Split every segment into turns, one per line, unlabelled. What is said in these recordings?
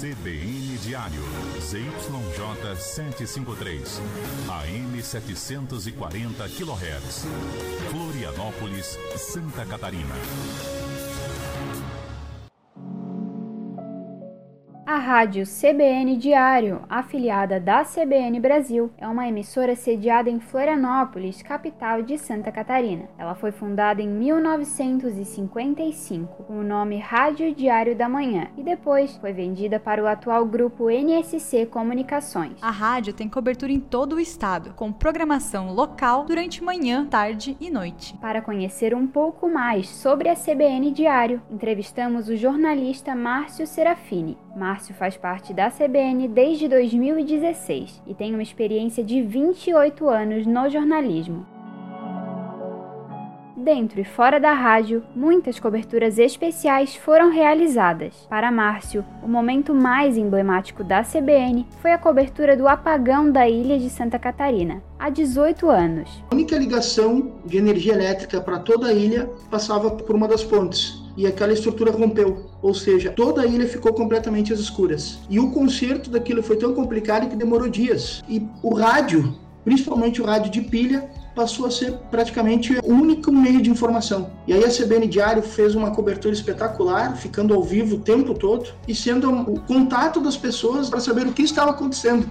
CBN Diário, ZYJ 753, AM 740 kHz. Florianópolis, Santa Catarina.
A rádio CBN Diário, afiliada da CBN Brasil, é uma emissora sediada em Florianópolis, capital de Santa Catarina. Ela foi fundada em 1955 com o nome Rádio Diário da Manhã e depois foi vendida para o atual grupo NSC Comunicações.
A rádio tem cobertura em todo o estado, com programação local durante manhã, tarde e noite.
Para conhecer um pouco mais sobre a CBN Diário, entrevistamos o jornalista Márcio Serafini. Márcio faz parte da CBN desde 2016 e tem uma experiência de 28 anos no jornalismo. Dentro e fora da rádio, muitas coberturas especiais foram realizadas. Para Márcio, o momento mais emblemático da CBN foi a cobertura do apagão da ilha de Santa Catarina, há 18 anos.
A única ligação de energia elétrica para toda a ilha passava por uma das pontes e aquela estrutura rompeu, ou seja, toda a ilha ficou completamente às escuras. E o conserto daquilo foi tão complicado que demorou dias. E o rádio, principalmente o rádio de pilha, passou a ser praticamente o único meio de informação. E aí a CBN Diário fez uma cobertura espetacular, ficando ao vivo o tempo todo e sendo o contato das pessoas para saber o que estava acontecendo.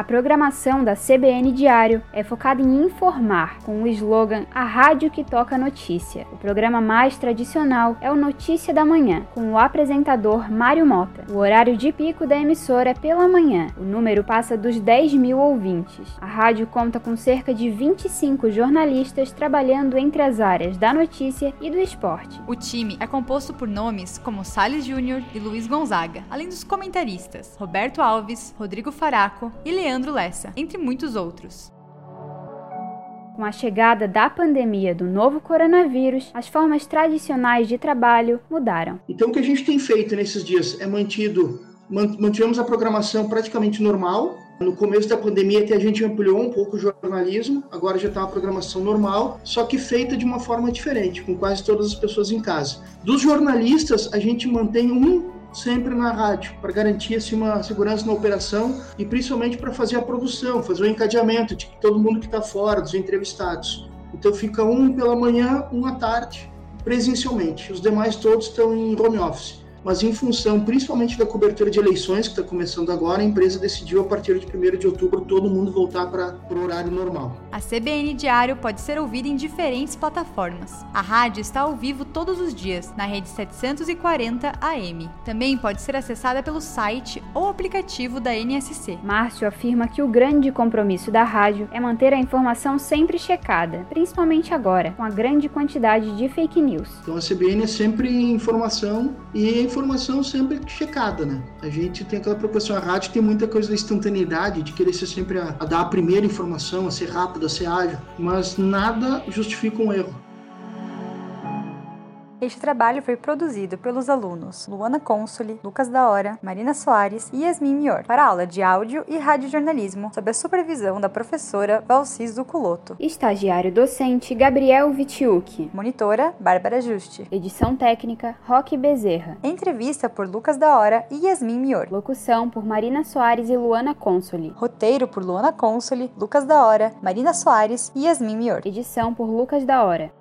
A programação da CBN Diário é focada em informar, com o slogan A Rádio que Toca Notícia. O programa mais tradicional é o Notícia da Manhã, com o apresentador Mário Mota. O horário de pico da emissora é pela manhã. O número passa dos 10 mil ouvintes. A rádio conta com cerca de 25 jornalistas trabalhando entre as áreas da notícia e do esporte.
O time é composto por nomes como Salles Júnior e Luiz Gonzaga, além dos comentaristas Roberto Alves, Rodrigo Faraco e Leandro Lessa, entre muitos outros.
Com a chegada da pandemia do novo coronavírus, as formas tradicionais de trabalho mudaram.
Então, o que a gente tem feito nesses dias é mantido, mantivemos a programação praticamente normal. No começo da pandemia, até a gente ampliou um pouco o jornalismo, agora já está uma programação normal, só que feita de uma forma diferente, com quase todas as pessoas em casa. Dos jornalistas, a gente mantém um sempre na rádio, para garantir assim, uma segurança na operação e principalmente para fazer a produção, fazer o encadeamento de todo mundo que está fora, dos entrevistados. Então fica um pela manhã, um à tarde, presencialmente. Os demais todos estão em home office mas em função principalmente da cobertura de eleições que está começando agora, a empresa decidiu a partir de 1 de outubro todo mundo voltar para o horário normal.
A CBN Diário pode ser ouvida em diferentes plataformas. A rádio está ao vivo todos os dias na rede 740 AM. Também pode ser acessada pelo site ou aplicativo da NSC.
Márcio afirma que o grande compromisso da rádio é manter a informação sempre checada, principalmente agora, com a grande quantidade de fake news.
Então a CBN é sempre informação e informação sempre checada, né? A gente tem aquela preocupação, a rádio tem muita coisa da instantaneidade, de querer ser sempre a, a dar a primeira informação, a ser rápido, a ser ágil, mas nada justifica um erro.
Este trabalho foi produzido pelos alunos Luana Consoli, Lucas da Hora, Marina Soares e Yasmin Mior, para aula de áudio e radiojornalismo, sob a supervisão da professora Valcis Zuculoto.
Estagiário docente Gabriel Vitiuc.
Monitora Bárbara Juste.
Edição técnica Roque Bezerra.
Entrevista por Lucas da Hora e Yasmin Mior.
Locução por Marina Soares e Luana Consoli.
Roteiro por Luana Consoli, Lucas da Hora, Marina Soares e Yasmin Mior.
Edição por Lucas da Hora.